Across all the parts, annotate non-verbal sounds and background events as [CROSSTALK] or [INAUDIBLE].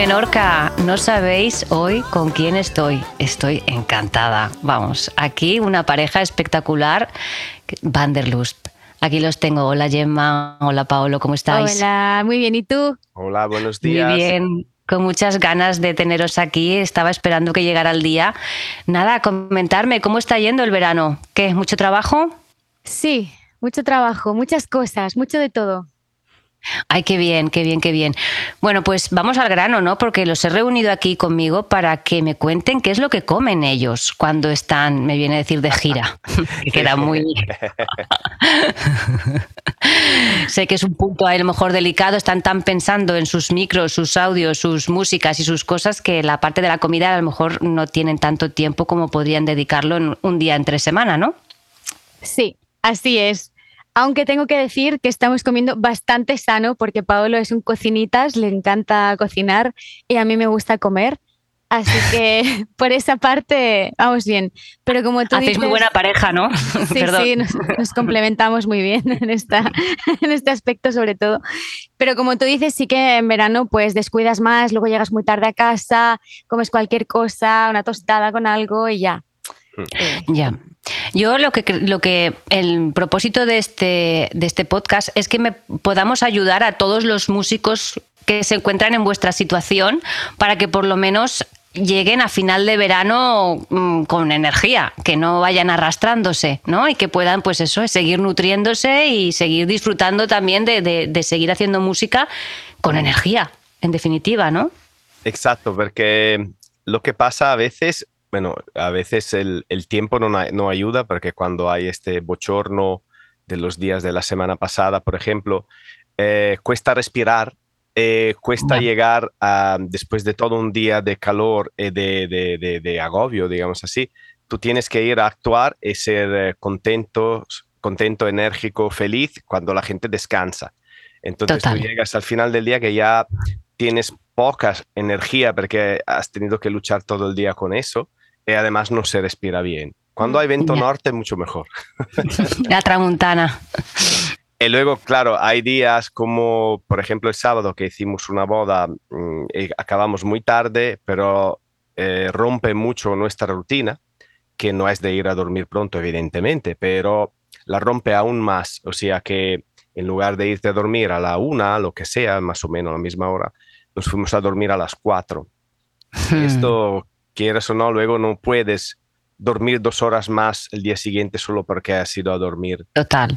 Menorca. No sabéis hoy con quién estoy. Estoy encantada. Vamos, aquí una pareja espectacular, Vanderlust. Aquí los tengo. Hola Gemma, hola Paolo, ¿cómo estáis? Hola, muy bien. ¿Y tú? Hola, buenos días. Muy bien con muchas ganas de teneros aquí. Estaba esperando que llegara el día. Nada, comentarme, ¿cómo está yendo el verano? ¿Qué? ¿Mucho trabajo? Sí, mucho trabajo, muchas cosas, mucho de todo. Ay, qué bien, qué bien, qué bien. Bueno, pues vamos al grano, ¿no? Porque los he reunido aquí conmigo para que me cuenten qué es lo que comen ellos cuando están, me viene a decir, de gira. [LAUGHS] que queda muy. [LAUGHS] sé que es un punto a lo mejor delicado, están tan pensando en sus micros, sus audios, sus músicas y sus cosas que la parte de la comida a lo mejor no tienen tanto tiempo como podrían dedicarlo en un día entre semana, ¿no? Sí, así es. Aunque tengo que decir que estamos comiendo bastante sano porque Paolo es un cocinitas, le encanta cocinar y a mí me gusta comer. Así que [LAUGHS] [LAUGHS] por esa parte vamos bien. Pero como tú Hacéis muy buena pareja, ¿no? [LAUGHS] Sí, sí, nos, complementamos muy bien en, esta, en este aspecto sobre todo. Pero como tú dices, sí que en verano pues descuidas más, luego llegas muy tarde a casa, comes cualquier cosa, una tostada con algo y ya. Ya. Yo lo que, lo que el propósito de este, de este podcast es que me podamos ayudar a todos los músicos que se encuentran en vuestra situación para que por lo menos lleguen a final de verano mm, con energía, que no vayan arrastrándose, ¿no? Y que puedan, pues eso, seguir nutriéndose y seguir disfrutando también de, de seguir haciendo música con energía, en definitiva, ¿no? Exacto, porque lo que pasa a veces bueno, a veces el, tiempo no, ayuda porque cuando hay este bochorno de los días de la semana pasada, por ejemplo, eh, cuesta respirar, eh, cuesta llegar a, después de todo un día de calor, y eh, de, agobio, digamos así, tú tienes que ir a actuar y ser contento, contento, enérgico, feliz cuando la gente descansa. Entonces tú llegas al final del día que ya tienes poca energía porque has tenido que luchar todo el día con eso además no se respira bien. Cuando hay viento norte, mucho mejor. [LAUGHS] La tramuntana. Y luego, claro, hay días como, por ejemplo, el sábado que hicimos una boda mm, y acabamos muy tarde, pero eh, rompe mucho nuestra rutina, que no es de ir a dormir pronto, evidentemente, pero la rompe aún más. O sea que en lugar de irte a dormir a la una, lo que sea, más o menos a la misma hora, nos fuimos a dormir a las cuatro. Esto quieras o no, luego no puedes dormir dos horas más el día siguiente solo porque has ido a dormir, Total.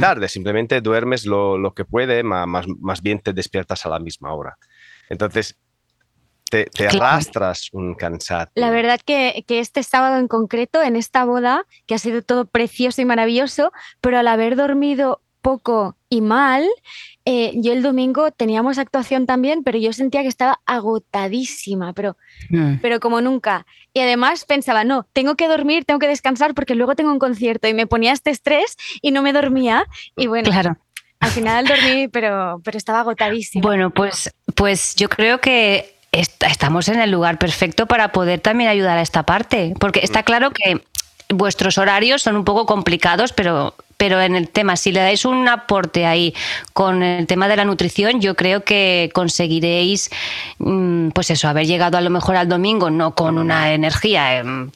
tarde. Simplemente duermes lo, lo que puede, más, más, bien te despiertas a la misma hora. Entonces, te, te arrastras un cansado. La verdad que, que, este sábado en concreto, en esta boda, que ha sido todo precioso y maravilloso, pero al haber dormido poco y mal, eh, yo el domingo teníamos actuación también, pero yo sentía que estaba agotadísima, pero, mm. pero como nunca. Y además pensaba, no, tengo que dormir, tengo que descansar porque luego tengo un concierto y me ponía este estrés y no me dormía. Y bueno, claro. al final dormí, pero, pero estaba agotadísima. Bueno, pues, pues yo creo que estamos en el lugar perfecto para poder también ayudar a esta parte, porque está mm. claro que vuestros horarios son un poco complicados, pero pero en el tema, si le dais un aporte ahí con el tema de la nutrición, yo creo que conseguiréis, mm, pues eso, haber llegado a lo mejor al domingo, no con una energía em,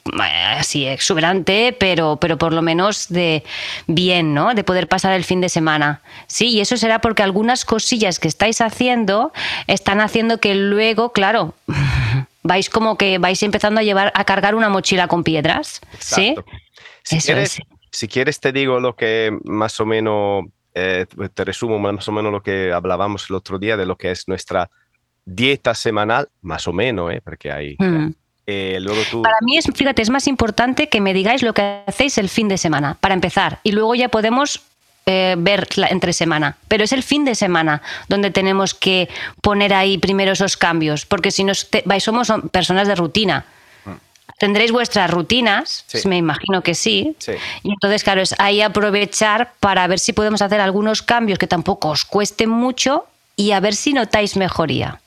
así exuberante, pero, pero por lo menos de bien, ¿no? De poder pasar el fin de semana. Sí, y eso será porque algunas cosillas que estáis haciendo están haciendo que luego, claro, [LAUGHS] vais como que vais empezando a llevar a cargar una mochila con piedras, ¿sí? eso es si quieres te digo lo que más o menos, eh, te resumo más o menos lo que hablábamos el otro día de lo que es nuestra dieta semanal, más o menos, ¿eh? porque hay... Hmm. Eh, luego tú... Para mí, es, fíjate, es más importante que me digáis lo que hacéis el fin de semana, para empezar, y luego ya podemos ver la, entre semana, pero es el fin de semana donde tenemos que poner ahí primero esos cambios, porque si nos vais, somos personas de rutina tendréis vuestras rutinas, me imagino que sí. Y entonces, claro, es ahí aprovechar para ver si podemos hacer algunos cambios que tampoco os cuesten mucho y a ver si notáis mejoría.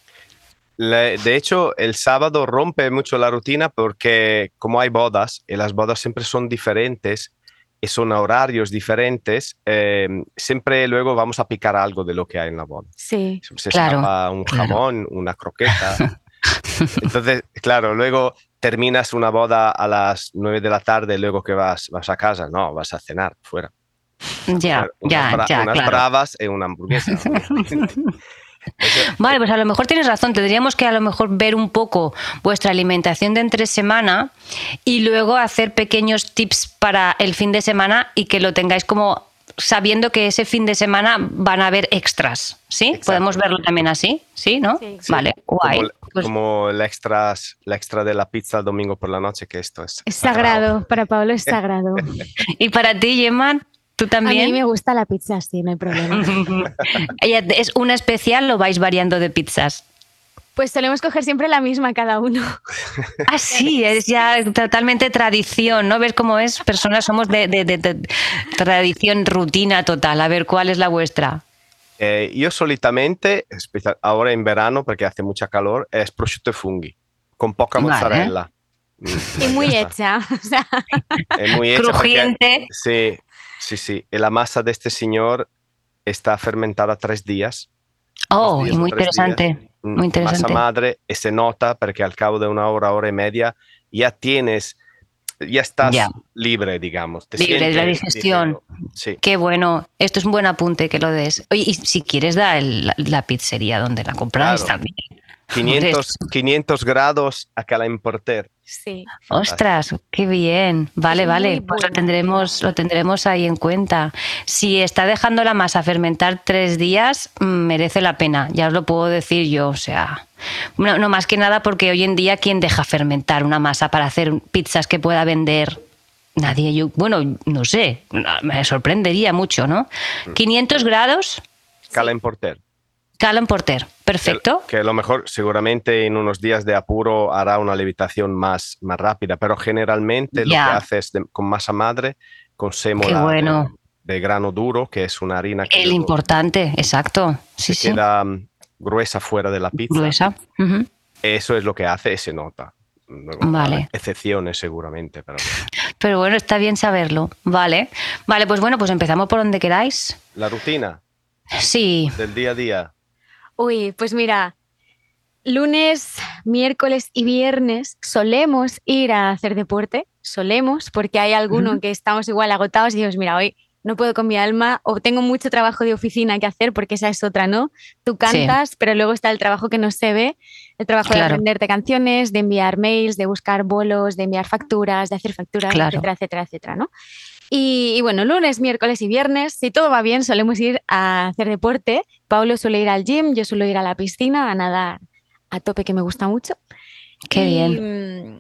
De hecho, el sábado rompe mucho la rutina porque como hay bodas y las bodas siempre son diferentes y son horarios diferentes, eh, siempre luego vamos a picar algo de lo que hay en la boda. Sí. Se Claro, escapa un claro. jamón, una croqueta. [LAUGHS] Entonces, claro, luego terminas una boda a las 9 de la tarde, luego que vas, vas a casa, no, vas a cenar fuera. Ya, Unas ya, bra- ya, unas claro. bravas y una hamburguesa. [LAUGHS] [LAUGHS] Vale, pues a lo mejor tienes razón. Tendríamos que a lo mejor ver un poco vuestra alimentación de entre semana y luego hacer pequeños tips para el fin de semana y que lo tengáis como sabiendo que ese fin de semana van a haber extras. ¿Sí? Exacto. Podemos verlo también así, ¿sí? ¿no? Sí, Vale, guay. Como, Pues- como la, extras, la extra de la pizza el domingo por la noche, que esto es. Es sagrado, para Pablo es [LAUGHS] sagrado. y para ti, Gemma, tú A mí también. me gusta la pizza, sí, no hay problema. [LAUGHS] Es una especial, lo vais variando de pizzas. Pues solemos coger siempre la misma cada uno. Ah, sí, es ya totalmente tradición, ¿no? ¿Ves cómo es? Personas somos de, de- de- de tradición, rutina total. A ver, ¿cuál es la vuestra? Eh, yo solitamente, ahora en verano, porque hace mucha calor, es prosciutto e funghi, con poca Vale. mozzarella. [LAUGHS] Mm, Y muy hecha. O sea, Es muy hecha porque- Crujiente. sí, sí, sí. Y la masa de este señor está fermentada tres días. Oh, días muy interesante. días. Mm, Muy interesante. Masa madre y se nota porque al cabo de una hora, hora y media, ya tienes, ya estás Ya. libre, digamos. Te Libre de la sientes digestión. Sí. Qué bueno. Esto es un buen apunte que lo des. Oye, y si quieres, da el- la, la pizzería donde la compráis Claro. también. 500, 500 grados a que la importer. Sí. Ostras, qué bien. Vale, Es vale. Pues lo tendremos, lo tendremos ahí en cuenta. Si está dejando la masa fermentar tres días, mm, merece la pena. Ya os lo puedo decir yo. O sea, no, no más que nada porque hoy en día, ¿quién deja fermentar una masa para hacer pizzas que pueda vender? Nadie. Yo, bueno, no sé. Me sorprendería mucho, ¿no? Mm. 500 grados, Cala importer. Calen Porter. Perfecto. Que, que a lo mejor seguramente en unos días de apuro hará una levitación más, más rápida, pero generalmente lo que hace es de- con masa madre, con sémola bueno. de, de grano duro, que es una harina que El importante, exacto. Sí, queda mm, gruesa fuera de la pizza. Gruesa. Eso es lo que hace se nota. Vale. Excepciones seguramente, pero bueno. Pero bueno, está bien saberlo. Vale. Vale, pues bueno, pues empezamos por donde queráis. la rutina Sí. del día a día. Uy, pues mira, lunes, miércoles y viernes solemos ir a hacer deporte, solemos, porque hay alguno que estamos igual agotados y decimos, mira, hoy no puedo con mi alma o tengo mucho trabajo de oficina que hacer porque esa es otra, ¿no? Tú cantas, pero luego está el trabajo que no se ve, el trabajo de Claro. aprenderte canciones, de enviar mails, de buscar bolos, de enviar facturas, de hacer facturas, Claro. etcétera, etcétera, etcétera, ¿no? Y, y bueno, lunes, miércoles y viernes, si todo va bien, solemos ir a hacer deporte. Pablo suele ir al gym, yo suelo ir a la piscina a nadar a tope, que me gusta mucho. Qué Y, bien. mm,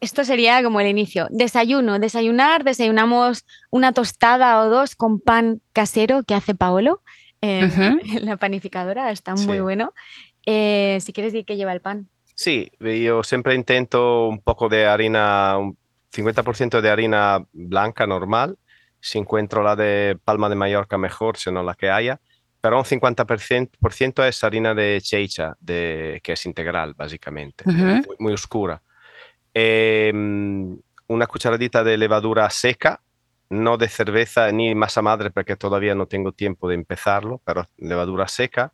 Esto sería como el inicio. Desayuno, desayunar, desayunamos una tostada o dos con pan casero que hace Paolo en, [LAUGHS] la panificadora, está Sí. muy bueno. Eh, si quieres decir que lleva el pan. Sí, yo siempre intento un poco de harina, un 50% de harina blanca normal. Si encuentro la de Palma de Mallorca, mejor, si no la que haya. Pero un 50% por ciento es harina de cheicha, de, que es integral, básicamente, Ujú. muy, muy oscura. Eh, una cucharadita de levadura seca, no de cerveza ni masa madre, porque todavía no tengo tiempo de empezarlo, pero levadura seca.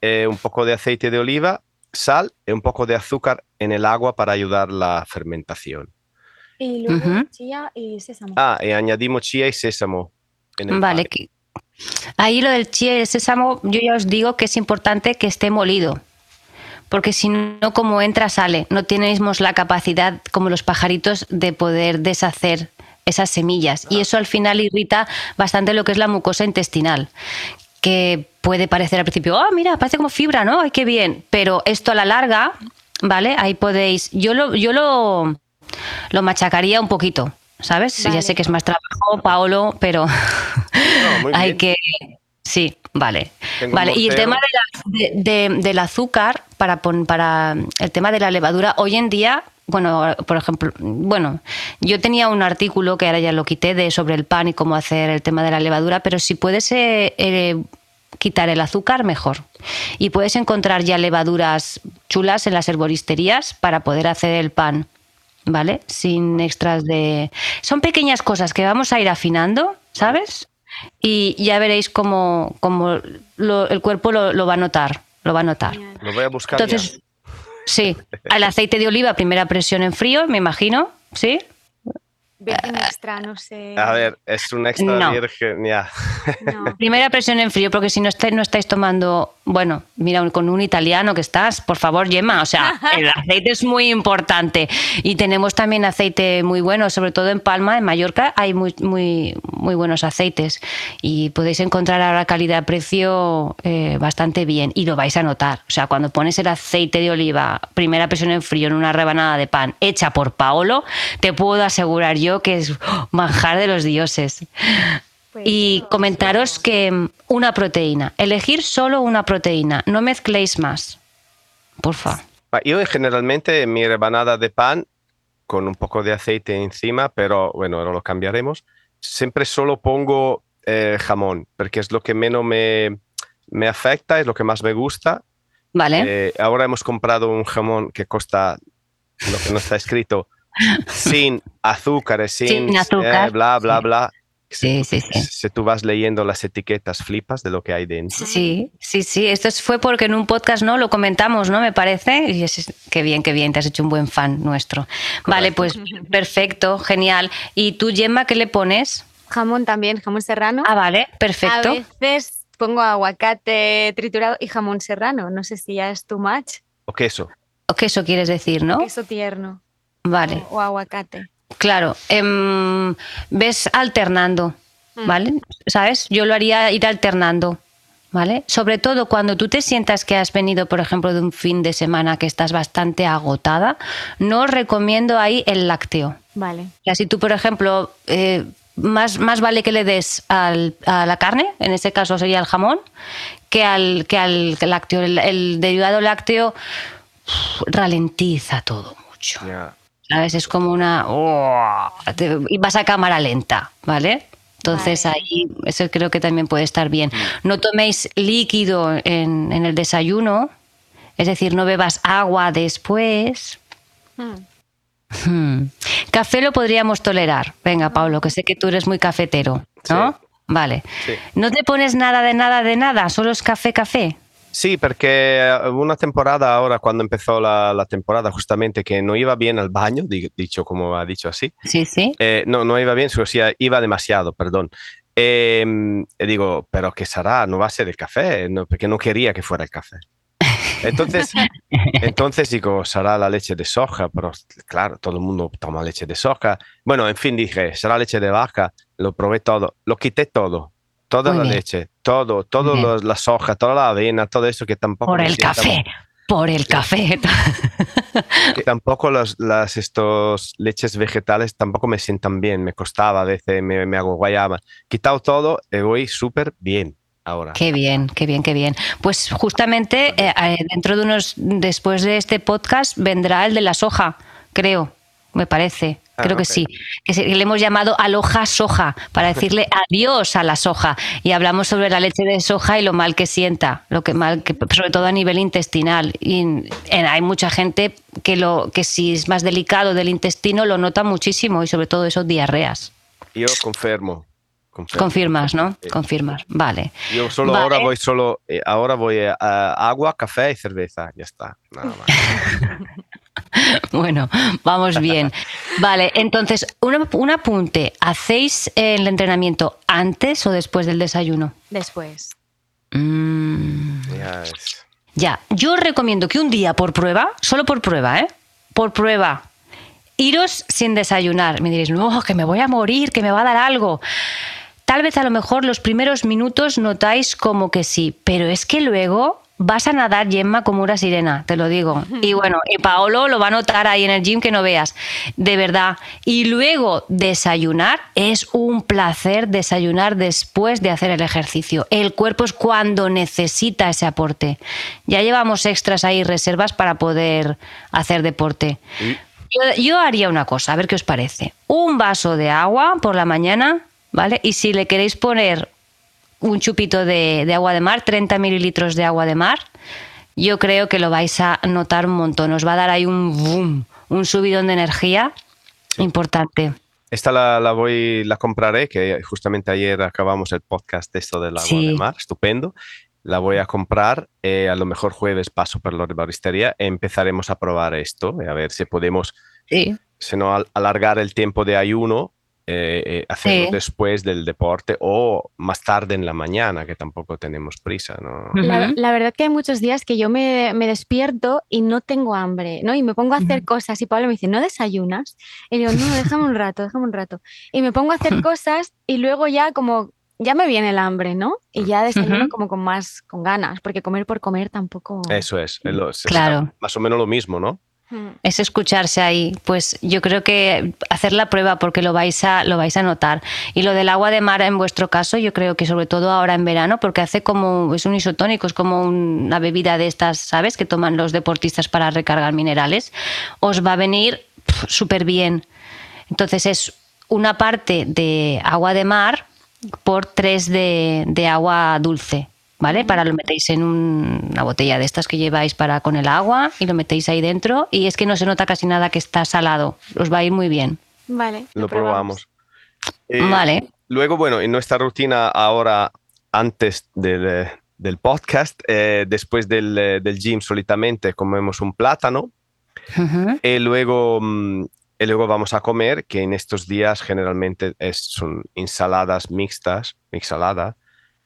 Eh, un poco de aceite de oliva, sal y un poco de azúcar en el agua para ayudar la fermentación. Y luego chía y sésamo. Ah, y añadimos chía y sésamo. en el Vale. que- Ahí lo del chía y el sésamo, yo ya os digo que es importante que esté molido. Porque si no, como entra, sale. No tenemos la capacidad, como los pajaritos, de poder deshacer esas semillas. Y eso al final irrita bastante lo que es la mucosa intestinal. Que puede parecer al principio, ah, mira, parece como fibra, ¿no? Ay, qué bien. Pero esto a la larga, ¿vale? Ahí podéis. Yo lo, yo lo, lo machacaría un poquito, ¿sabes? Vale. Ya sé que es más trabajo, Paolo, pero No, muy [LAUGHS] hay bien. que. Sí, vale. Tengo Vale, y el tema de la- de- de- del azúcar, para, pon- para el tema de la levadura, hoy en día, bueno, por ejemplo, bueno, yo tenía un artículo que ahora ya lo quité de sobre el pan y cómo hacer el tema de la levadura, pero si puedes eh, eh, quitar el azúcar, mejor. Y puedes encontrar ya levaduras chulas en las herboristerías para poder hacer el pan. ¿vale? Sin extras de... Son pequeñas cosas que vamos a ir afinando, ¿sabes? Y ya veréis cómo, cómo lo- el cuerpo lo, lo va a notar, lo va a notar. Lo voy a buscar. Entonces, sí, al aceite de oliva, primera presión en frío, me imagino, ¿sí? Virgen extra, no sé. A ver, es un extra No. virgen. Ya. No. [LAUGHS] Primera presión en frío, porque si no estáis, no estáis tomando, bueno, mira, con un italiano que estás, por favor, Gemma, o sea, [LAUGHS] el aceite es muy importante. Y tenemos también aceite muy bueno, sobre todo en Palma, en Mallorca, hay muy, muy, muy buenos aceites. Y podéis encontrar ahora calidad-precio eh, bastante bien. Y lo vais a notar. O sea, cuando pones el aceite de oliva, primera presión en frío, en una rebanada de pan hecha por Paolo, te puedo asegurar yo que es manjar de los dioses. Pues, Y comentaros que una proteína, elegir solo una proteína, no mezcléis más. Porfa. Ma Io generalmente mi rebanada de pan con un poco de aceite encima, pero bueno, ahora lo cambiaremos. Siempre solo pongo eh, jamón, porque es lo que menos me, me afecta, es lo que más me gusta. ¿Vale? Eh, ahora hemos comprado un jamón que costa lo que no está escrito, sin azúcares, sin, Sin azúcar, eh, bla, bla, sí. bla. Sí, Si, sí, sí. si tú vas leyendo las etiquetas, flipas de lo que hay dentro. Sí, sí, sí. Esto fue porque en un podcast no lo comentamos, ¿no? Me parece. Y es, qué bien, qué bien. Te has hecho un buen fan nuestro. Vale, pues [LAUGHS] perfecto, genial. ¿Y tú, Gemma, qué le pones? Jamón también, jamón serrano. Ah, vale, perfecto. A veces pongo aguacate triturado y jamón serrano. No sé si ya es too much. O queso. ¿O queso quieres decir, no? Queso tierno. Vale. O, o aguacate. Claro, em, ves alternando, Mm. ¿vale? ¿Sabes? Yo lo haría ir alternando, ¿vale? Sobre todo cuando tú te sientas que has venido, por ejemplo, de un fin de semana que estás bastante agotada, no os recomiendo ahí el lácteo. Vale. O sea, si tú, por ejemplo, eh, más, más vale que le des al- a la carne, en este caso sería el jamón, que al, que al lácteo. El, el derivado lácteo ralentiza todo mucho. Ya. ¿Sabes? Es como una... ¡oh! te- y vas a cámara lenta, ¿vale? Entonces Vale. ahí eso creo que también puede estar bien. No toméis líquido en, en el desayuno, es decir, no bebas agua después. Mm. Hmm. Café lo podríamos tolerar. Venga, Pablo, que sé que tú eres muy cafetero, ¿no? Sí. Vale. Sí. ¿No te pones nada de nada de nada? ¿Solo es café, café? Sí, porque hubo una temporada ahora, cuando empezó la, la temporada, justamente que no iba bien al baño, di- dicho como ha dicho así. Sí, sí. Eh, no, no iba bien, o sea, iba demasiado, perdón. Eh, y digo, pero ¿qué será? No va a ser el café, no, porque no quería que fuera el café. Entonces, [LAUGHS] entonces digo, será la leche de soja, pero claro, todo el mundo toma leche de soja. Bueno, en fin, dije, será leche de vaca, lo probé todo, lo quité todo, toda Muy la bien. leche, todo, todo Muy bien. los- la soja, toda la avena, todo eso que tampoco... Por el café. Por el café. [LAUGHS] que tampoco los, las estos leches vegetales tampoco me sientan bien, me costaba a veces, me, me hago guayaba. Quitado todo y voy súper bien ahora. Qué bien, qué bien, qué bien. Pues justamente eh, eh, dentro de unos, después de este podcast vendrá el de la soja, creo, me parece. Ah, Creo que sí, que le hemos llamado aloja soja para [LAUGHS] decirle adiós a la soja y hablamos sobre la leche de soja y lo mal que sienta, lo que mal que sobre todo a nivel intestinal y en- hay mucha gente que lo que si es más delicado del intestino lo nota muchísimo y sobre todo eso diarreas. Yo confirmo. confirmo. Confirmas, ¿no? Sí. Confirmas. Vale. Yo solo Vale. ahora voy solo, eh, ahora voy a, a agua, café y cerveza, ya está. Nada más. [LAUGHS] [LAUGHS] Bueno, vamos bien. Vale, entonces, un, un apunte. ¿Hacéis el entrenamiento antes o después del desayuno? Después. Mm, ya, yo os recomiendo que un día por prueba, solo por prueba, ¿eh? Por prueba, iros sin desayunar. Me diréis, no, que me voy a morir, que me va a dar algo. Tal vez a lo mejor los primeros minutos notáis como que sí, pero es que luego vas a nadar Gemma como una sirena, te lo digo. Y bueno, y Paolo lo va a notar ahí en el gym que no veas, de verdad. Y luego desayunar es un placer desayunar después de hacer el ejercicio. El cuerpo es cuando necesita ese aporte. Ya llevamos extras ahí, reservas para poder hacer deporte. Yo, yo haría una cosa, a ver qué os parece. Un vaso de agua por la mañana, ¿vale? Y si le queréis poner un chupito de, de agua de mar, 30 mililitros de agua de mar, yo creo que lo vais a notar un montón. Os va a dar ahí un boom, un subidón de energía importante. Esta la, voy, la compraré, que justamente ayer acabamos el podcast de esto del agua de mar, estupendo. La voy a comprar, eh, a lo mejor jueves paso por la baristería, empezaremos a probar esto, a ver si podemos, sí. si no, alargar el tiempo de ayuno eh, eh, hacerlo después del deporte o más tarde en la mañana, que tampoco tenemos prisa. ¿no? La, verdad que hay muchos días que yo me, despierto y no tengo hambre, ¿no? Y me pongo a hacer cosas y Pablo me dice, ¿no desayunas? Y digo, no, déjame un rato, déjame un rato. Y me pongo a hacer [LAUGHS] cosas y luego ya como ya me viene el hambre, ¿no? Y ya desayuno como con más, con ganas, porque comer por comer tampoco. Eso es, es claro. más o menos lo mismo, ¿no? Es escucharse ahí. Pues yo creo que hacer la prueba porque lo vais a, lo vais a notar. Y lo del agua de mar en vuestro caso, yo creo que sobre todo ahora en verano, porque hace como, es un isotónico, es como una bebida de estas, ¿sabes? Que toman los deportistas para recargar minerales, os va a venir súper bien. Entonces es una parte de agua de mar por tres de agua dulce. ¿Vale? Para lo metéis en una botella de estas que lleváis para con el agua y lo metéis ahí dentro y es que no se nota casi nada que está salado. Os va a ir muy bien. Vale. Lo, probamos. Eh, vale. Luego, bueno, en nuestra rutina ahora, antes del, podcast, eh, después del, del, gym solitamente comemos un plátano y luego... Mm, y luego vamos a comer, que en estos días generalmente es, son ensaladas mixtas, mixalada,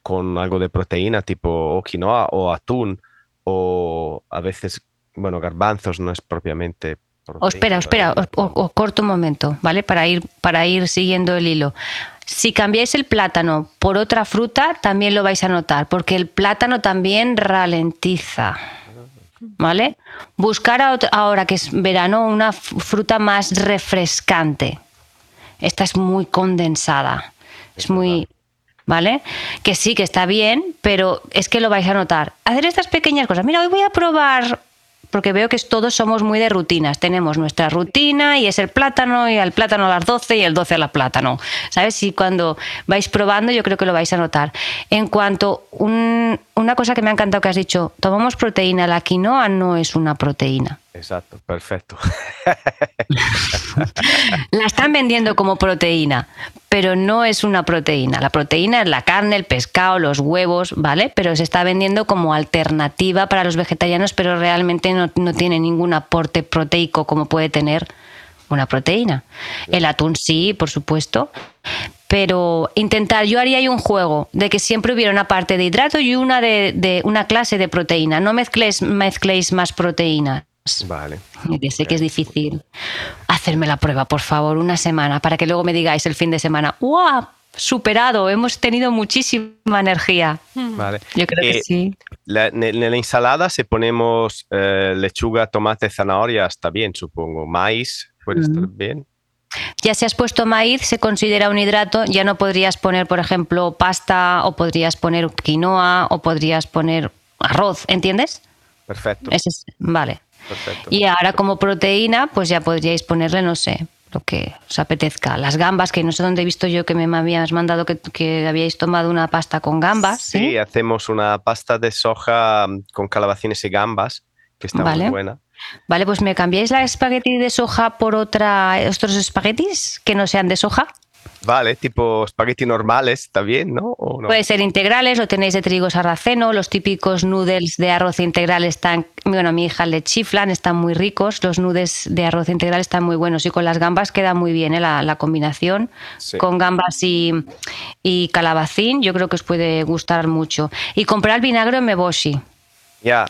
con algo de proteína tipo quinoa o atún o a veces, bueno, garbanzos no es propiamente... Proteína, espera, espera, os, corto un momento, ¿vale? Para ir, para ir siguiendo el hilo. Si cambiáis el plátano por otra fruta, también lo vais a notar, porque el plátano también ralentiza. ¿Vale? Buscar ahora que es verano una fruta más refrescante. Esta es muy condensada. Es muy, ¿vale? Que sí, que está bien, pero es que lo vais a notar. Hacer estas pequeñas cosas. Mira, hoy voy a probar, porque veo que todos somos muy de rutinas. Tenemos nuestra rutina y es el plátano, y al plátano a las 12 y el 12 a la plátano. ¿Sabes? Y cuando vais probando, yo creo que lo vais a notar. En cuanto una cosa que me ha encantado que has dicho, tomamos proteína, la quinoa no es una proteína. Exacto, perfecto. [LAUGHS] la están vendiendo como proteína, pero no es una proteína. La proteína es la carne, el pescado, los huevos, ¿vale? Pero se está vendiendo como alternativa para los vegetarianos, pero realmente no, tiene ningún aporte proteico como puede tener una proteína. El atún sí, por supuesto, pero intentar, yo haría ahí un juego de que siempre hubiera una parte de hidrato y una de, una clase de proteína. No mezcléis, mezcléis más proteínas. Vale. Sé que es difícil. Hacerme la prueba, por favor, una semana, para que luego me digáis el fin de semana, ¡wow! Superado, hemos tenido muchísima energía. Hmm. Vale. Yo creo que eh, sí. en la ensalada, si ponemos eh, lechuga, tomate, zanahoria, está bien, supongo. Maíz, puede estar bien. Ya si has puesto maíz, se considera un hidrato, ya no podrías poner, por ejemplo, pasta o podrías poner quinoa o podrías poner arroz, ¿entiendes? Perfecto. vale. Y ahora como proteína, pues ya podríais ponerle, no sé, lo que os apetezca. Las gambas, que no sé dónde he visto yo que me habías mandado que, habíais tomado una pasta con gambas. Sí, hacemos una pasta de soja con calabacines y gambas, que está muy buena. Vale, pues me cambiáis la espagueti de soja por otra, otros espaguetis que no sean de soja. Vale, tipo espagueti normales, ¿está bien, no? Puede ser integrales, lo tenéis de trigo sarraceno, los típicos noodles de arroz integral están, bueno, a mi hija le chiflan, están muy ricos, los noodles de arroz integral están muy buenos y con las gambas queda muy bien ¿eh? la, combinación, con gambas y, y, calabacín, yo creo que os puede gustar mucho. Y comprar vinagre meboshi. Ya,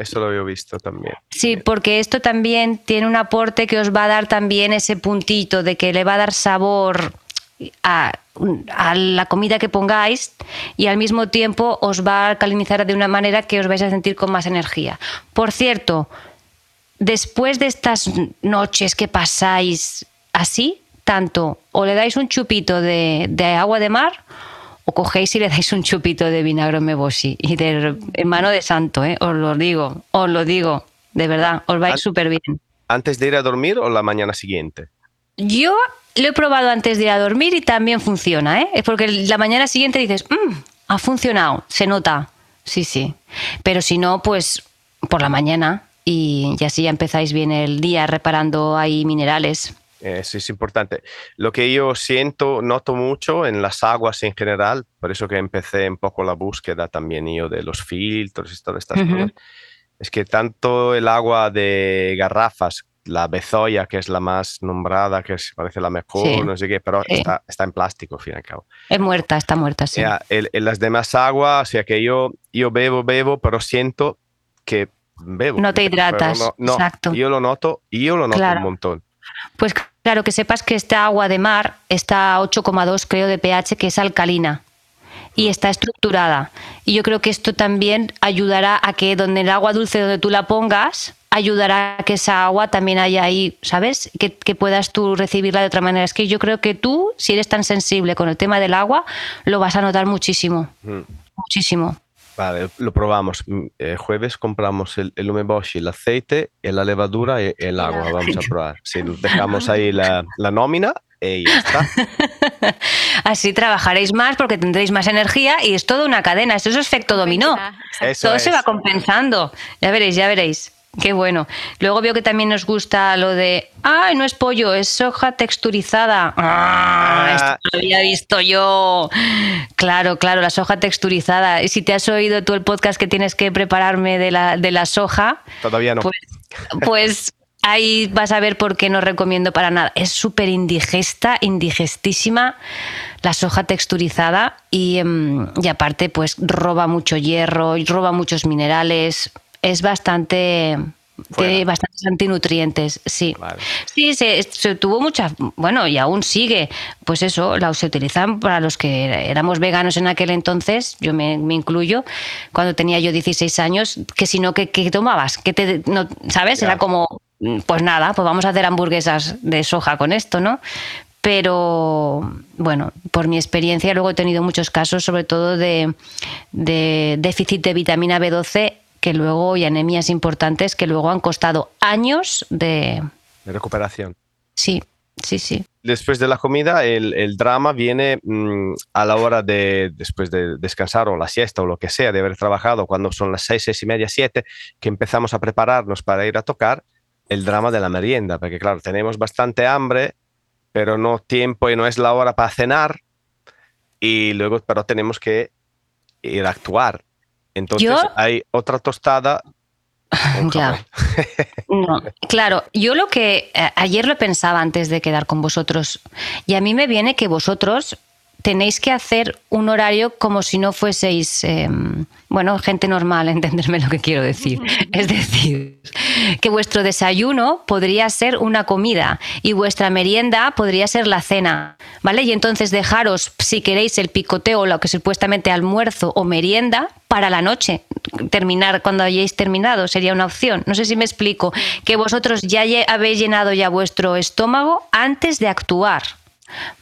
eso lo había visto también. Sí, porque esto también tiene un aporte que os va a dar también ese puntito de que le va a dar sabor a, la comida que pongáis y al mismo tiempo os va a alcalinizar de una manera que os vais a sentir con más energía. Por cierto, después de estas noches que pasáis así, tanto o le dais un chupito de, agua de mar o cogéis y le dais un chupito de vinagre meboshi y de en mano de santo, ¿eh? os lo digo, os lo digo, de verdad, os vais súper bien. ¿Antes de ir a dormir o la mañana siguiente? Yo lo he probado antes de ir a dormir y también funciona, ¿eh? Es porque la mañana siguiente dices, mmm, ha funcionado, se nota. Sí, sí. Pero si no, pues por la mañana, y, así ya empezáis bien el día reparando ahí minerales. Eso es importante. Lo que yo siento, noto mucho en las aguas en general, por eso que empecé un poco la búsqueda también yo de los filtros y todas estas cosas, es que tanto el agua de garrafas la bezoya, que es la más nombrada, que parece la mejor, no sé qué, pero está, en plástico, al fin y al cabo. Es muerta, está muerta, sí. en, las demás aguas, o sea que yo, yo bebo, bebo, pero siento que bebo. No te hidratas, exacto. Yo lo noto y yo lo noto un montón. Pues claro, que sepas que esta agua de mar está a 8,2 creo de pH, que es alcalina y está estructurada. Y yo creo que esto también ayudará a que donde el agua dulce, donde tú la pongas, ayudará a que esa agua también haya ahí, ¿sabes? Que, puedas tú recibirla de otra manera. Es que yo creo que tú, si eres tan sensible con el tema del agua, lo vas a notar muchísimo. Mm. Muchísimo. Vale, lo probamos. Mm, el jueves compramos el, el umeboshi, el aceite, la levadura y el agua. Vamos a probar. Si dejamos ahí la, la nómina y ya está. [LAUGHS] Así trabajaréis más porque tendréis más energía y es toda una cadena. Esto es efecto dominó. Todo se va compensando. Ya veréis, ya veréis. Qué bueno. Luego veo que también nos gusta lo de, ay, no es pollo, es soja texturizada. Ah, esto lo había visto yo. Claro, claro, la soja texturizada. Y si te has oído tú el podcast que tienes que prepararme de la, de la soja, todavía no. Pues, pues ahí vas a ver por qué no recomiendo para nada. Es súper indigesta, indigestísima la soja texturizada y, em, y aparte pues roba mucho hierro, roba muchos minerales es bastante tiene bastantes antinutrientes, sí. Sí, se, tuvo muchas, bueno, y aún sigue, pues eso, la, se utilizan para los que éramos veganos en aquel entonces, yo me, incluyo, cuando tenía yo 16 años, que si no, ¿qué, tomabas? que te, no, ¿Sabes? Era como, pues nada, pues vamos a hacer hamburguesas de soja con esto, ¿no? pero bueno, por mi experiencia luego he tenido muchos casos, sobre todo de, de déficit de vitamina B12 que luego, y anemias importantes que luego han costado años de... De recuperación. Sí, sí, sí. Después de la comida, el, drama viene mm, a la hora de, después de descansar o la siesta o lo que sea, de haber trabajado, cuando son las seis, seis y media, siete, que empezamos a prepararnos para ir a tocar, el drama de la merienda, porque claro, tenemos bastante hambre, pero no tiempo y no es la hora para cenar, y luego, pero tenemos que ir a actuar. Entonces hay otra tostada. [LAUGHS] Ya. No, claro, yo lo que eh, ayer lo pensaba antes de quedar con vosotros y a mí me viene que vosotros tenéis que hacer un horario como si no fueseis, em, bueno, gente normal, [LAUGHS] entenderme lo que quiero decir. [LAUGHS] Es decir, que vuestro desayuno podría ser una comida y vuestra merienda podría ser la cena, ¿vale? Y entonces dejaros, si queréis, el picoteo, lo que supuestamente almuerzo o merienda para la noche. Terminar cuando hayáis terminado sería una opción. No sé si me explico. Que vosotros ya habéis llenado ya vuestro estómago antes de actuar.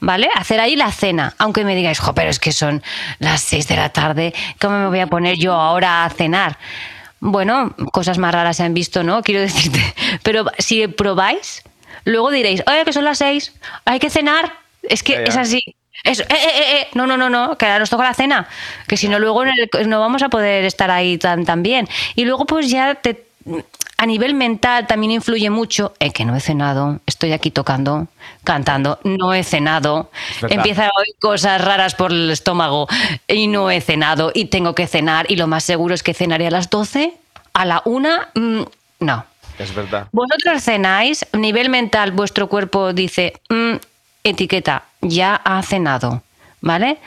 ¿Vale? Hacer ahí la cena, aunque me digáis, jo, pero es que son las 6 de la tarde, ¿cómo me voy a poner yo ahora a cenar? Bueno, cosas más raras se han visto, ¿no? [LAUGHS] Quiero decirte, pero si probáis, luego diréis, oye, que son las 6, hay que cenar, es que es así. Eso, eh, eh, eh, no, no, no, no, que ahora nos toca la cena, que si no luego no vamos a poder estar ahí tan, tan bien. Y luego pues ya te, a nivel mental también influye mucho en que no he cenado, estoy aquí tocando, cantando, no he cenado, empieza a oír cosas raras por el estómago y no he cenado y tengo que cenar y lo más seguro es que cenaré a las 12, a la 1, mm, no. Es verdad. Vosotros cenáis, a nivel mental vuestro cuerpo dice, mm, etiqueta, ya ha cenado, ¿vale?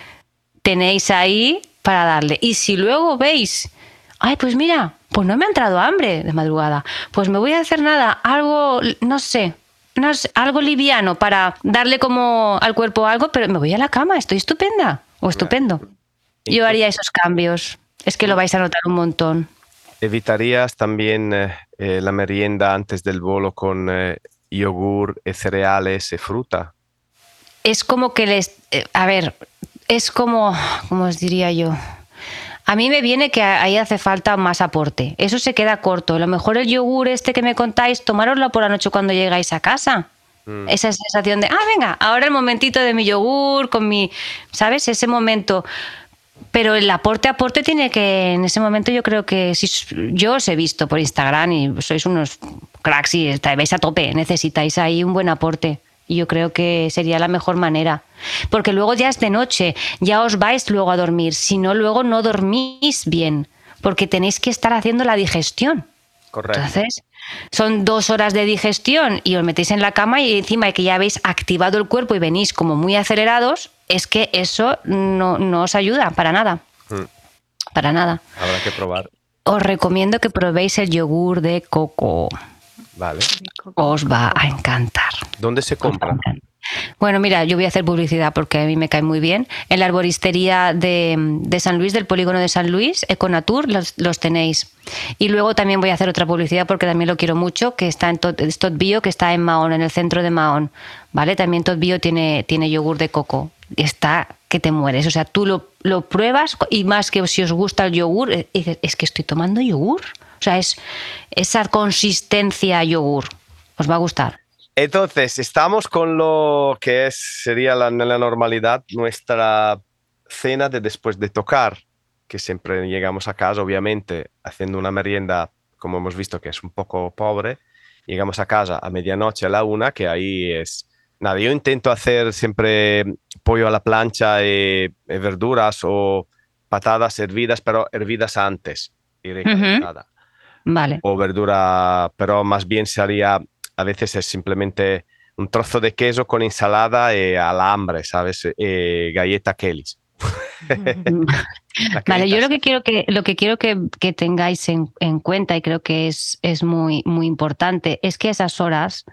Tenéis ahí para darle. Y si luego veis, ay, pues mira, pues no me ha entrado hambre de madrugada. Pues me voy a hacer nada, algo, no sé, no algo liviano para darle como al cuerpo algo, pero me voy a la cama, estoy estupenda o estupendo. Yo haría esos cambios. Es que lo vais a notar un montón. ¿Evitarías también eh, eh, la merienda antes del bolo con eh, yogur, cereales y fruta? Es como que les... a ver, es como, ¿cómo os diría yo? A mí me viene que ahí hace falta más aporte. Eso se queda corto. A lo mejor el yogur este que me contáis, tomároslo por la noche cuando llegáis a casa. Mm. Esa sensación de, ah, venga, ahora el momentito de mi yogur, con mi, ¿sabes? Ese momento. Pero el aporte aporte tiene que, en ese momento yo creo que si yo os he visto por Instagram y sois unos cracks y estáis a tope, necesitáis ahí un buen aporte. Y yo creo que sería la mejor manera. Porque luego ya es de noche, ya os vais luego a dormir. Si no, luego no dormís bien, porque tenéis que estar haciendo la digestión. Correcto. Entonces, son dos horas de digestión y os metéis en la cama y encima de que ya habéis activado el cuerpo y venís como muy acelerados, es que eso no, no os ayuda para nada. Mm. Para nada. Habrá que probar. Os recomiendo que probéis el yogur de coco. Vale. Os va a encantar. ¿Dónde se compra? Bueno, mira, yo voy a hacer publicidad porque a mí me cae muy bien. En la arboristería de, de San Luis, del polígono de San Luis, Econatur, los, los tenéis. Y luego también voy a hacer otra publicidad porque también lo quiero mucho, que está en Tot, Bio, que está en Mahón, en el centro de Mahón. ¿Vale? También Tot Bio tiene, tiene yogur de coco. Está que te mueres. O sea, tú lo, lo pruebas y más que si os gusta el yogur, eh, dices, es que estoy tomando yogur. O sea, es esa consistencia yogur. Os va a gustar. Entonces, estamos con lo que es, sería la, la normalidad nuestra cena de después de tocar, que siempre llegamos a casa, obviamente, haciendo una merienda, como hemos visto, que es un poco pobre. Llegamos a casa a medianoche, a la una, que ahí es... Nada, yo intento hacer siempre pollo a la plancha y, y verduras o patadas hervidas, pero hervidas antes y recalentada. Vale. O verdura, pero más bien sería a veces es simplemente un trozo de queso con ensalada y alambre, ¿sabes? Y galleta Kelly's. [LAUGHS] vale, yo lo que quiero que, lo que, quiero que, que tengáis en, en, cuenta, y creo que es, es muy, muy importante, es que a esas horas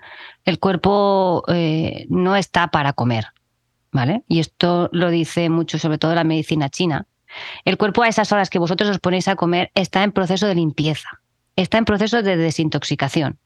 el cuerpo eh, no está para comer. ¿Vale? Y esto lo dice mucho, sobre todo la medicina china. El cuerpo a esas horas que vosotros os ponéis a comer está en proceso de limpieza, está en proceso de desintoxicación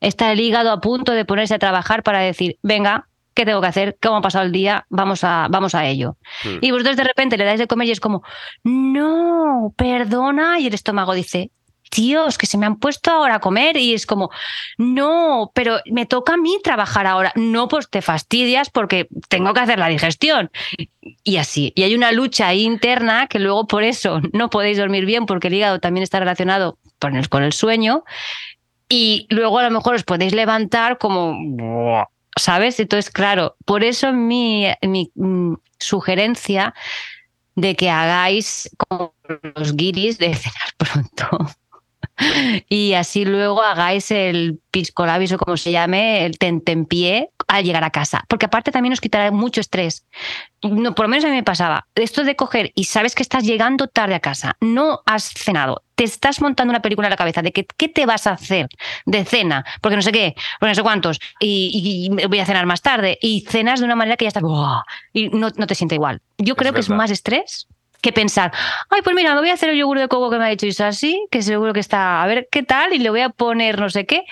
está el hígado a punto de ponerse a trabajar para decir, venga, ¿qué tengo que hacer? ¿Cómo ha pasado el día? Vamos a, vamos a ello. Hmm. Y vosotros de repente le dais de comer y es como, no, perdona. Y el estómago dice, Dios, que se me han puesto ahora a comer. Y es como, no, pero me toca a mí trabajar ahora. No, pues te fastidias porque tengo que hacer la digestión. Y así. Y hay una lucha interna que luego por eso no podéis dormir bien porque el hígado también está relacionado con el, con el sueño y luego a lo mejor os podéis levantar como, ¿sabes? Entonces, claro, por eso mi, mi mm, sugerencia de que hagáis como los guiris de cenar pronto. [LAUGHS] y así luego hagáis el pisco labis o como se llame, el tentempié al llegar a casa. Porque aparte también os quitará mucho estrés. No, por lo menos a mí me pasaba. Esto de coger y sabes que estás llegando tarde a casa, no has cenado, te estás montando una película en la cabeza de que qué te vas a hacer de cena, porque no sé qué, porque no sé cuántos, y, y voy a cenar más tarde, y cenas de una manera que ya estás, ¡buah! y no, no te siente igual. Yo creo que es más estrés que pensar, ay, pues mira, me voy a hacer el yogur de coco que me ha dicho Isasi, que seguro que está, a ver qué tal, y le voy a poner no sé qué.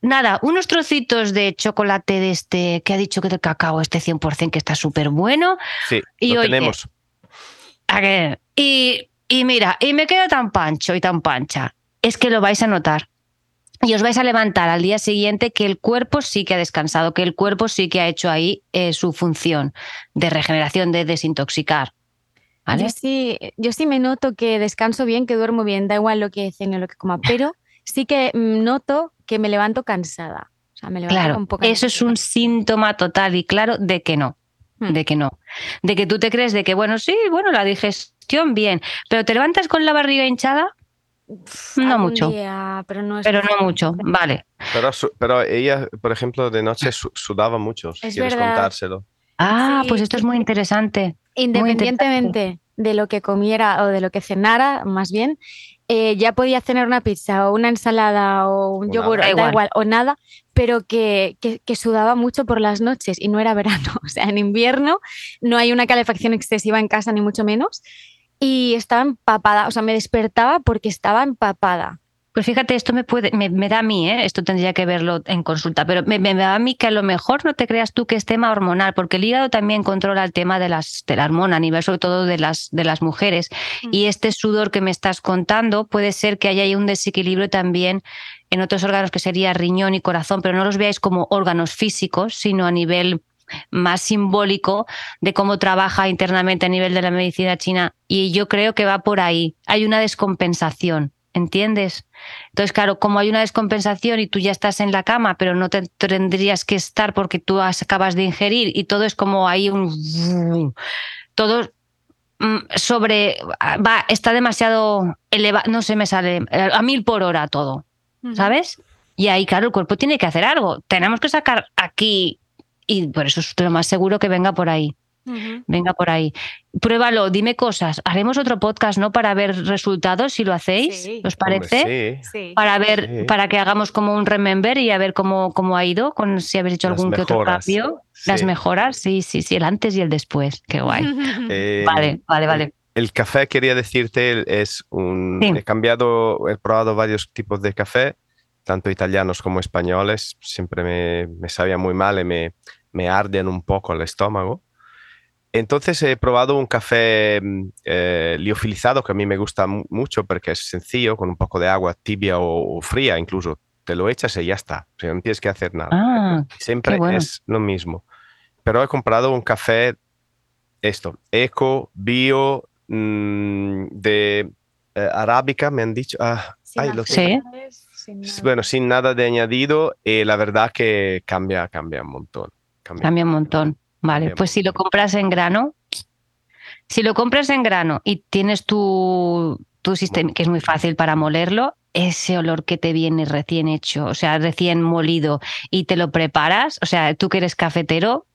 Nada, unos trocitos de chocolate de este, que ha dicho que del cacao, este 100% que está súper bueno. Sí, Y lo oye, tenemos. ¿A qué? Y, y mira, y me queda tan pancho y tan pancha. Es que lo vais a notar. Y os vais a levantar al día siguiente que el cuerpo sí que ha descansado, que el cuerpo sí que ha hecho ahí eh, su función de regeneración, de desintoxicar. ¿Vale? Yo sí, yo sí me noto que descanso bien, que duermo bien, da igual lo que cene o lo que coma, pero sí que mm, noto que me levanto cansada. O sea, me levanto Claro, con poca eso es un síntoma total y claro de que no, Hmm. de que no. De que tú te crees de que, bueno, sí, bueno, la digestión bien, pero te levantas con la barriga hinchada, no mucho. día, pero no es pero no mucho, vale. Pero, pero ella, por ejemplo, de noche su- sudaba mucho. Si Es quieres verdad. contárselo. Ah, Sí, pues esto es muy interesante. Independientemente de lo que comiera o de lo que cenara, más bien, eh, ya podía cenar una pizza o una ensalada o un O yogur, nada. da Da igual. igual. o nada, pero que, que- que sudaba mucho por las noches y no era verano. [LAUGHS] O sea, en invierno no hay una calefacción excesiva en casa, ni mucho menos. Y estaba empapada, o sea, me despertaba porque estaba empapada. Pues fíjate, esto me puede, me, me da a mí, ¿eh? esto tendría que verlo en consulta, pero me, me da a mí que a lo mejor no te creas tú que es tema hormonal, porque el hígado también controla el tema de las de la hormona a nivel sobre todo de las de las mujeres. Mm. Y este sudor que me estás contando puede ser que haya ahí un desequilibrio también en otros órganos que sería riñón y corazón, pero no los veáis como órganos físicos, sino a nivel más simbólico de cómo trabaja internamente a nivel de la medicina china. Y yo creo que va por ahí. Hay una descompensación. ¿Entiendes? Entonces, claro, como hay una descompensación y tú ya estás en la cama, pero no te tendrías que estar porque tú acabas de ingerir y todo es como ahí un... [LAUGHS] Todo mm, sobre... Va, está demasiado elevado, no se me sale, a mil por hora todo, ¿sabes? Y ahí, claro, el cuerpo tiene que hacer algo. Tenemos que sacar aquí y por eso es lo más seguro que venga por ahí. Venga por ahí. Pruébalo, dime cosas. Haremos otro podcast, ¿no? Para ver resultados, si lo hacéis, ¿os parece? sí. Para ver, para que hagamos como un remember y a ver cómo, cómo ha ido, con si habéis hecho algún que otro cambio. Las mejoras, sí, sí, sí, el antes y el después. Qué guay. [LAUGHS] Eh, vale, vale, vale. El, café, quería decirte, es un. He cambiado, he probado varios tipos de café, tanto italianos como españoles. Siempre me, me sabía muy mal y me, me arden un poco el estómago. Entonces he probado un café mm, eh, liofilizado que a mí me gusta mucho porque es sencillo, con un poco de agua tibia o, fría incluso. Te lo echas y ya está. O sea, no tienes que hacer nada. Ah, [LAUGHS] Siempre es lo mismo. Pero he comprado un café, esto, eco, bio, mm, de eh, arábica, me han dicho. Ah, lo sí. Bueno, sin nada de añadido y la verdad que cambia, cambia un montón. Cambia, un montón. Vale, pues si lo compras en grano, si lo compras en grano y tienes tu, tu sistema, que es muy fácil para molerlo, ese olor que te viene recién hecho, o sea, recién molido, y te lo preparas, o sea, tú que eres cafetero,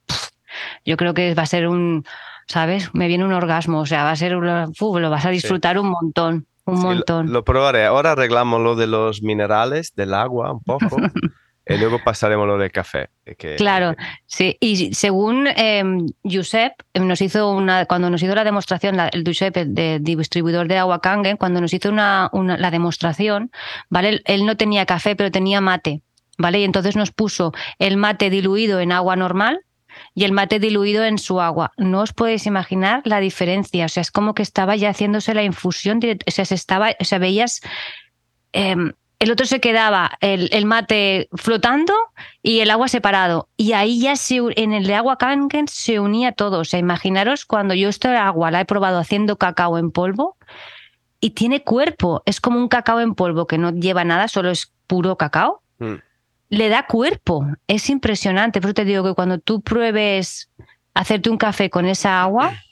yo creo que va a ser un, ¿sabes? Me viene un orgasmo, o sea, va a ser un, lo vas a disfrutar un montón, un montón. Lo, lo, probaré. Ahora arreglamos lo de los minerales, del agua un poco. [LAUGHS] Y luego pasaremos lo del café. Que, claro, sí. Y según eh, Josep, nos hizo una, cuando nos hizo la demostración, el Josep, de distribuidor de agua Kangen, cuando nos hizo una, la demostración, ¿vale? Él no tenía café, pero tenía mate, ¿vale? Y entonces nos puso el mate diluido en agua normal y el mate diluido en su agua. No os podéis imaginar la diferencia. O sea, es como que estaba ya haciéndose la infusión. O sea, se estaba, o sea, veías. Em, el otro se quedaba el, mate flotando y el agua separado. Y ahí ya se, en el de agua Kangen se unía todo. O sea, imaginaros cuando yo esta agua la he probado haciendo cacao en polvo y tiene cuerpo. Es como un cacao en polvo que no lleva nada, solo es puro cacao. Mm. Le da cuerpo. Es impresionante. Por eso te digo que cuando tú pruebes hacerte un café con esa agua, [CLEARS THROAT]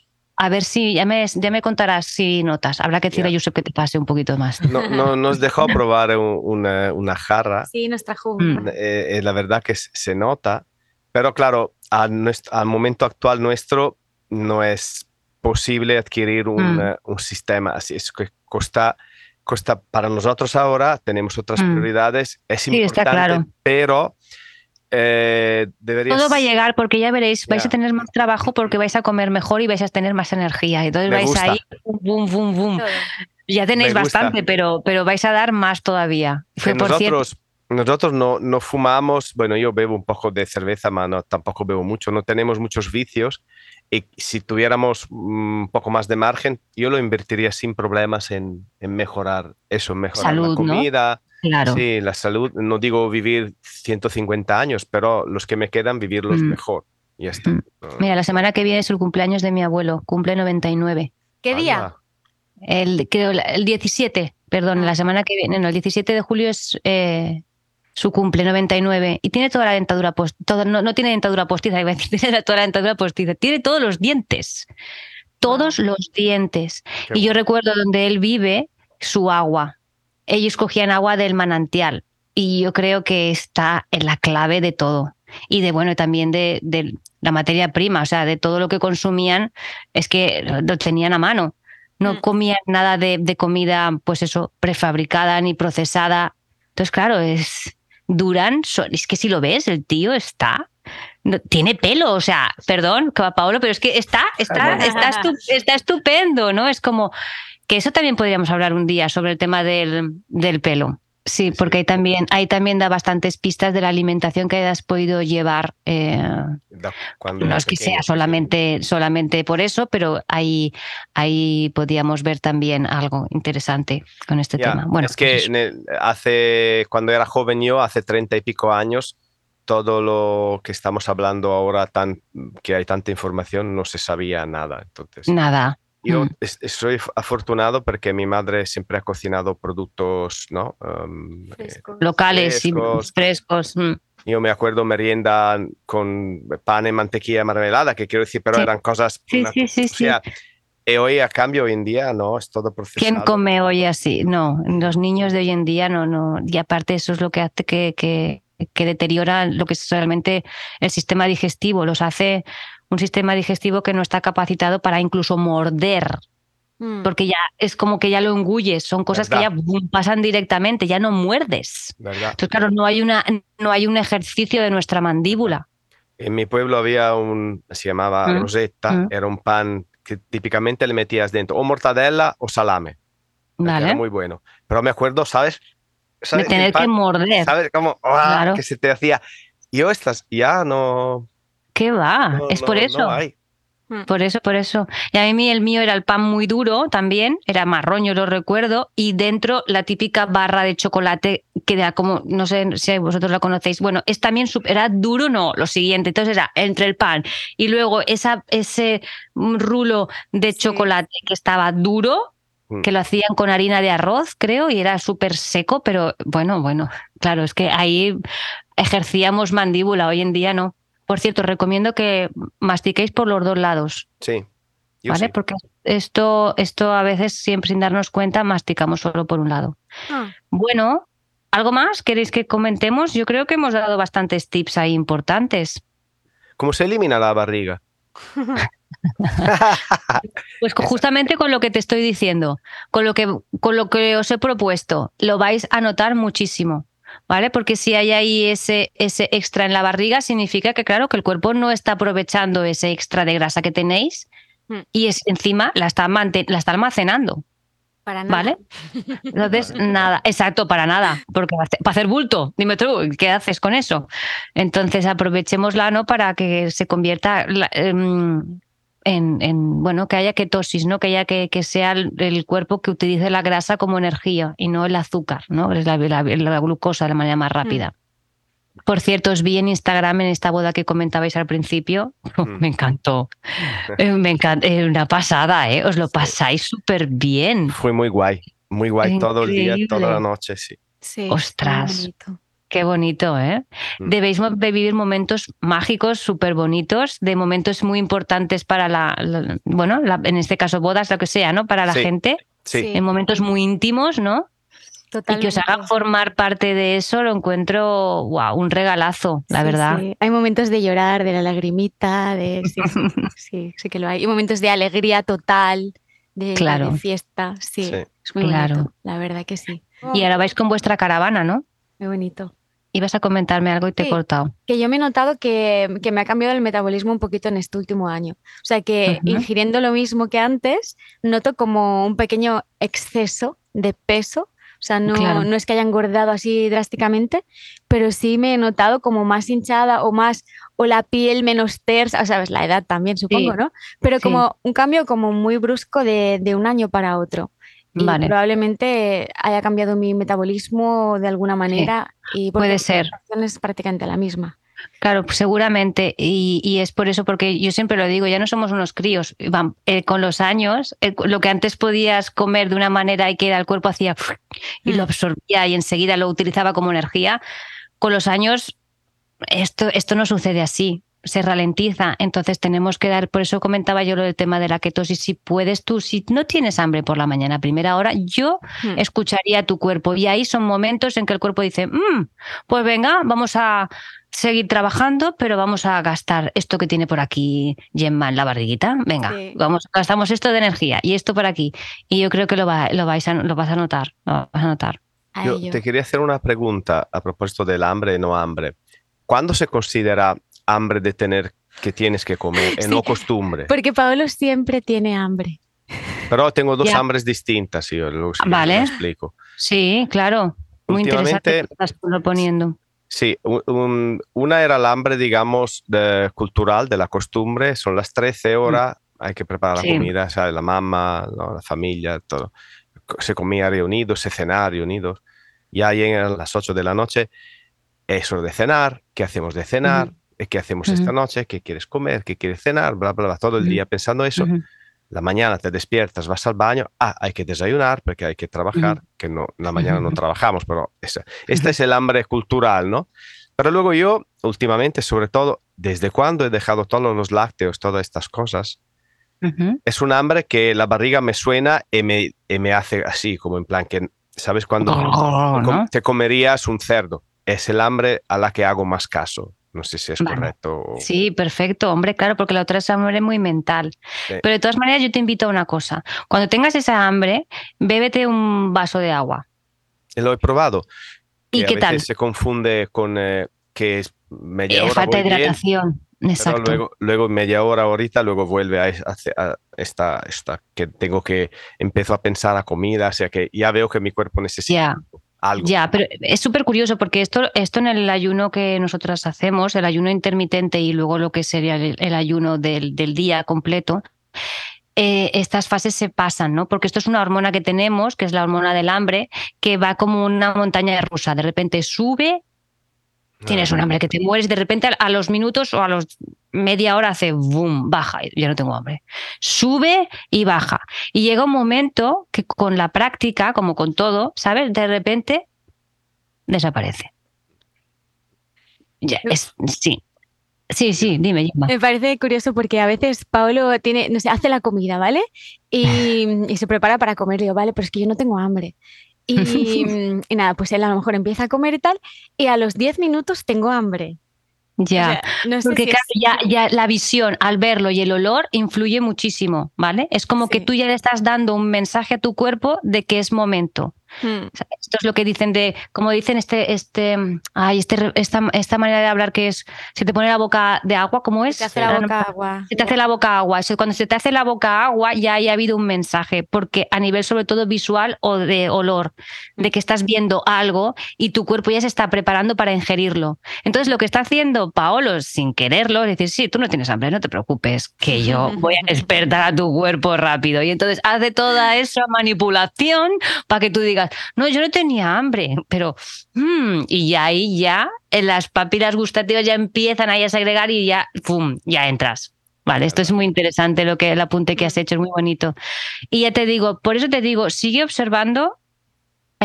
a ver si ya me, ya me contarás si notas. Habrá que decirle a Yusuf que te pase un poquito más. No, no nos dejó [LAUGHS] probar una, una, jarra. Sí, nos trajo mm. eh, eh, la verdad que se nota, pero claro, al, al, momento actual nuestro no es posible adquirir un, mm. eh, un sistema así. Es que costa, costa para nosotros ahora, tenemos otras mm. prioridades, es sí, importante, está claro. pero eh, Todo va a llegar porque ya veréis, vais a tener más trabajo porque vais a comer mejor y vais a tener más energía. Entonces vais ahí, boom, boom, boom. Ya tenéis bastante, pero, pero vais a dar más todavía. nosotros, nosotros no, no, fumamos, bueno, yo bebo un poco de cerveza, pero tampoco bebo mucho, no tenemos muchos vicios. Y si tuviéramos un poco más de margen, yo lo invertiría sin problemas en, en mejorar eso, mejorar la comida. Claro. Sí, la salud, no digo vivir 150 años, pero los que me quedan, vivirlos mm. mejor. Y ya está. Mm. Mira, la semana que viene es el cumpleaños de mi abuelo, cumple 99. ¿Qué día? El, creo, el 17, perdón, la semana que viene, no, el 17 de julio es eh, su cumple, 99, y tiene toda la dentadura postiza, no, no, tiene dentadura postiza, [LAUGHS] tiene toda la dentadura postiza, tiene todos los dientes, todos los dientes. y yo recuerdo donde él vive, su agua, ellos cogían agua del manantial y yo creo que está en la clave de todo. Y de bueno, también de, la materia prima, o sea, de todo lo que consumían, es que lo tenían a mano. No mm. comían nada de, comida, pues eso, prefabricada ni procesada. Entonces, claro, es duran, es que si lo ves, el tío está tiene pelo, o sea, perdón, Paolo, pero es que está, está, está, estupendo, ¿no? Es como, que eso también podríamos hablar un día sobre el tema del, del pelo. Sí, porque ahí también, ahí también da bastantes pistas de la alimentación que hayas podido llevar. Eh, no es que sea solamente, solamente por eso, pero ahí, ahí podíamos ver también algo interesante con este tema. Bueno, es que pues hace, cuando era joven yo, hace treinta y pico años, todo lo que estamos hablando ahora, tan, que hay tanta información, no se sabía nada. Entonces, Nada. Yo Mm. es- soy afortunado porque mi madre siempre ha cocinado productos, ¿no? Um, eh, Locales Frescos. y frescos. mm. yo me acuerdo merienda con pan y mantequilla mermelada, que quiero decir, pero Sí. eran cosas... Sí, una- sí, sí, o sea, y hoy a cambio, hoy en día, no, es todo procesado. ¿Quién come hoy así? No, los niños de hoy en día no, no. Y aparte eso es lo que hace que, que, que deteriora lo que es realmente el sistema digestivo. Los hace un sistema digestivo que no está capacitado para incluso morder, Mm. porque ya es como que ya lo engulles. Son cosas que ya pasan directamente, ya no muerdes. ¿verdad? Entonces, claro, no hay, una, no hay un ejercicio de nuestra mandíbula. En mi pueblo había un, se llamaba Mm, rosetta, mm. era un pan que típicamente le metías dentro o mortadela o salame, que era muy bueno. Pero me acuerdo, ¿sabes? De ¿Sabes? El tener que pan, morder. ¿Sabes cómo? ¡ah! Claro. Que se te hacía. Yo estas ya no. ¿Qué va? no- es no- por no eso. hay. Por eso, por eso. Y a mí el mío era el pan muy duro también, era marrón, yo lo recuerdo, y dentro la típica barra de chocolate que era como, no sé si vosotros la conocéis, bueno, es también, era duro, no, lo siguiente, entonces era entre el pan y luego esa, ese mm, rulo de Sí. chocolate que estaba duro, Mm. que lo hacían con harina de arroz, creo, y era súper seco, pero bueno, bueno, claro, es que ahí ejercíamos mandíbula, hoy en día no. Por cierto, recomiendo que mastiquéis por los dos lados, Sí. Yo ¿vale? sí. Porque esto, esto a veces, siempre sin darnos cuenta, masticamos solo por un lado. Ah, Bueno, ¿algo más queréis que comentemos? Yo creo que hemos dado bastantes tips ahí importantes. ¿Cómo se elimina la barriga? [LAUGHS] Pues justamente con lo que te estoy diciendo, con lo que, con lo que os he propuesto, lo vais a notar muchísimo. ¿Vale? Porque si hay ahí ese, ese extra en la barriga, significa que, claro, que el cuerpo no está aprovechando ese extra de grasa que tenéis Mm. y es, encima la está, la está almacenando. para nada. ¿Vale? Entonces, nada, exacto, para nada, porque para hacer- bulto, dime tú, ¿qué haces con eso? Entonces, aprovechémosla, ¿no? Para que se convierta la- em, en, en, bueno, que haya ketosis, ¿no? Que haya que, que sea el, el cuerpo que utilice la grasa como energía y no el azúcar, ¿no? Es la, la- la glucosa de manera más rápida. Por cierto, os vi en Instagram en esta boda que comentabais al principio. [LAUGHS] Mm. Me encantó. [LAUGHS] Eh, Me encanta. Es una pasada, ¿eh? Os lo Sí. pasáis súper bien. Fue muy guay. Muy guay todo el día, toda la noche, sí. Sí, Ostras. muy. Qué bonito, ¿eh? Mm. Debéis vivir momentos mágicos, súper bonitos, de momentos muy importantes para la, la- bueno, la- en este caso bodas, lo que sea, ¿no? Para la Sí. gente, Sí. En momentos muy íntimos, ¿no? Y que os hagan Totalmente. formar parte de eso, lo encuentro, wow, un regalazo, la Sí, verdad. sí. Hay momentos de llorar, de la lagrimita, de sí, sí, [LAUGHS] sí, sí que lo hay. Y momentos de alegría total, de, Claro. de fiesta, sí. Sí. Es muy Claro. bonito, la verdad que sí. Y ahora vais con vuestra caravana, ¿no? Muy bonito. Ibas a comentarme algo y te he Sí. cortado. Que yo me he notado que, que me ha cambiado el metabolismo un poquito en este último año. O sea que Ujú. ingiriendo lo mismo que antes, noto como un pequeño exceso de peso. O sea, no, Claro. no es que haya engordado así drásticamente, pero sí me he notado como más hinchada o más, o la piel menos tersa, o sabes, la edad también supongo, Sí. ¿no? Pero Sí. como un cambio como muy brusco de, de un año para otro. Y Vale. probablemente haya cambiado mi metabolismo de alguna manera. Y Puede la ser. alimentación es prácticamente la misma. Claro, pues seguramente, y, y es por eso, porque yo siempre lo digo, ya no somos unos críos, Van, eh, con los años, eh, lo que antes podías comer de una manera y que era el cuerpo hacía y lo Mm. absorbía y enseguida lo utilizaba como energía, con los años esto, esto no sucede así, se ralentiza, entonces tenemos que dar, por eso comentaba yo lo del tema de la ketosis, si puedes tú, si no tienes hambre por la mañana a primera hora, yo Hmm. escucharía a tu cuerpo. Y ahí son momentos en que el cuerpo dice, "Mm, pues venga, vamos a seguir trabajando, pero vamos a gastar esto que tiene por aquí Gemma en la barriguita. Venga, Sí. vamos, gastamos esto de energía y esto por aquí. Y yo creo que lo, va, lo, vais a, lo vas a notar. Lo vas a notar. Yo te quería hacer una pregunta a propósito del hambre y no hambre. ¿Cuándo se considera hambre de tener que tienes que comer Sí. no costumbre? Porque Paolo siempre tiene hambre. Pero tengo dos hambres distintas, yo si Vale. lo explico. Sí, claro. Muy interesante lo que estás proponiendo. Sí, un- un- una era el hambre, digamos, de- cultural, de la costumbre. Son las 13 horas, hay que preparar Sí. la comida, ¿sabes? La mamá, ¿no? la familia, todo. Se comía reunidos, se cenaba reunidos. Y ahí en las 8 de la noche. es hora de cenar, ¿qué hacemos de cenar? ¿Qué hacemos esta noche? ¿Qué quieres comer? ¿Qué quieres cenar? Bla, bla, bla. Todo el día pensando eso. La mañana te despiertas, vas al baño, ah, hay que desayunar porque hay que trabajar, que no, la mañana no [LAUGHS] trabajamos, pero esta, este es el hambre cultural, ¿no? Pero luego yo, últimamente, sobre todo, desde cuando he dejado todos los lácteos, todas estas cosas, es un hambre que la barriga me suena y me, me hace así, como en plan que, ¿sabes? Cuando oh, te comerías un cerdo, es el hambre a la que hago más caso. No sé si es correcto. Sí, perfecto, hombre, claro, porque la otra es hambre muy mental. Pero de todas maneras, yo te invito a una cosa. Cuando tengas esa hambre, bébete un vaso de agua. Lo he probado. ¿Y qué tal? Se confunde con eh, que es media eh, hora. falta de hidratación. Exacto. luego, luego media hora ahorita, luego vuelve a, esta, esta, que tengo que empiezo a pensar a comida, o sea que ya veo que mi cuerpo necesita. Ya, pero es súper curioso porque esto, esto en el ayuno que nosotras hacemos, el ayuno intermitente y luego lo que sería el, ayuno del, del, día completo, eh, estas fases se pasan, ¿no? Porque esto es una hormona que tenemos, que es la hormona del hambre, que va como una montaña rusa. De repente sube Tienes un hambre que te mueres, de repente a los minutos o a los media hora hace boom, baja, ya no tengo hambre. Sube y baja. Y llega un momento que con la práctica, como con todo, ¿sabes? De repente desaparece. Ya, es, sí. Sí, sí, dime. Me parece curioso porque a veces Paolo tiene, no sé, hace la comida, ¿vale? Y, [LAUGHS] y se prepara para comer. Y digo, vale, pero es que yo no tengo hambre. [LAUGHS] Y, nada, pues él a lo mejor empieza a comer y tal, y a los 10 minutos tengo hambre. Ya, porque claro, ya, ya, la visión al verlo y el olor influye muchísimo, ¿vale? Es como que tú ya le estás dando un mensaje a tu cuerpo de que es momento. Hmm. Esto es lo que dicen de, como dicen este, este, ay, este, esta, esta manera de hablar que es, se te pone la boca de agua, ¿cómo es? Se te hace la boca agua. Se te hace la boca agua. Cuando se te hace la boca agua ya ha habido un mensaje, porque a nivel sobre todo visual o de olor, de que estás viendo algo y tu cuerpo ya se está preparando para ingerirlo. Entonces lo que está haciendo Paolo sin quererlo es decir, sí, tú no tienes hambre, no te preocupes, que yo voy a [LAUGHS] despertar a tu cuerpo rápido. Y entonces hace toda esa manipulación para que tú digas, no, yo no tenía hambre, pero... Mm", y ahí ya las papilas gustativas ya empiezan ahí a segregar y ya, ¡pum!, ya entras. Vale, esto es muy interesante lo que el apunte que has hecho, es muy bonito. Y ya te digo, por eso te digo, sigue observando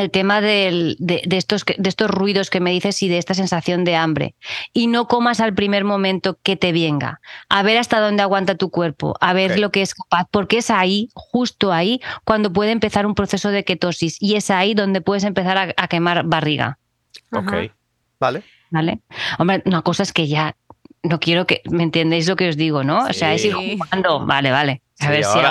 el tema de, estos, de estos ruidos que me dices y de esta sensación de hambre. Y no comas al primer momento que te venga. A ver hasta dónde aguanta tu cuerpo, a ver lo que es capaz, porque es ahí, justo ahí, cuando puede empezar un proceso de ketosis. Y es ahí donde puedes empezar a, quemar barriga. Ok, vale. Vale. Hombre, una cosa es que ya no quiero que me entendéis lo que os digo, ¿no? O sea, es ir jugando. Vale, vale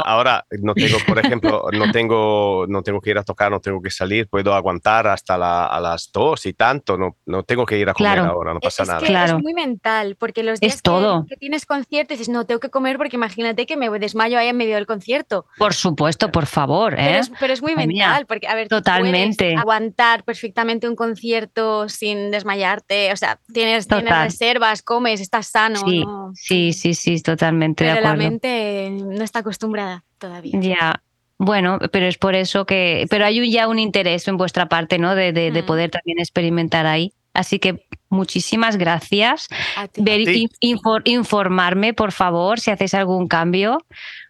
ahora, no tengo, por [LAUGHS] ejemplo, no tengo, no tengo que ir a tocar, no tengo que salir, puedo aguantar hasta la, a las dos y tanto, no, no tengo que ir a comer ahora, no pasa nada. Es muy mental, porque los días Que, tienes concierto dices, no, tengo que comer porque imagínate que me desmayo ahí en medio del concierto. Por supuesto, por favor. ¿eh? Pero, es, muy mental, porque, a ver, totalmente. aguantar perfectamente un concierto sin desmayarte, o sea, tienes, tienes reservas, comes, estás sano. Sí, sí, sí, sí, totalmente pero de acuerdo. la mente no está acostumbrada todavía. Ya. Bueno, pero es por eso que, pero hay ya un interés en vuestra parte, ¿no? De, de, mm. poder también experimentar ahí. Así que muchísimas gracias. Ver, informarme, por favor, si hacéis algún cambio,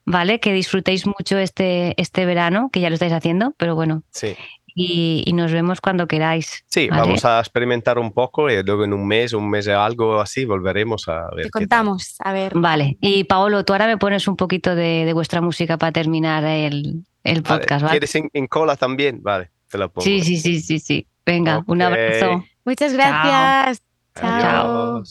¿vale? Que disfrutéis mucho este, este verano, que ya lo estáis haciendo, pero bueno. Sí y, nos vemos cuando queráis. Sí, vamos a experimentar un poco y luego en un mes, un mes o algo así, volveremos a ver. Te contamos, a ver. Vale, y Paolo, tú ahora me pones un poquito de, vuestra música para terminar el, podcast, ¿vale? ¿Quieres en, cola también? Vale, te lo pongo. Sí, sí, sí, sí, sí. Venga, un abrazo. Muchas gracias. Chao.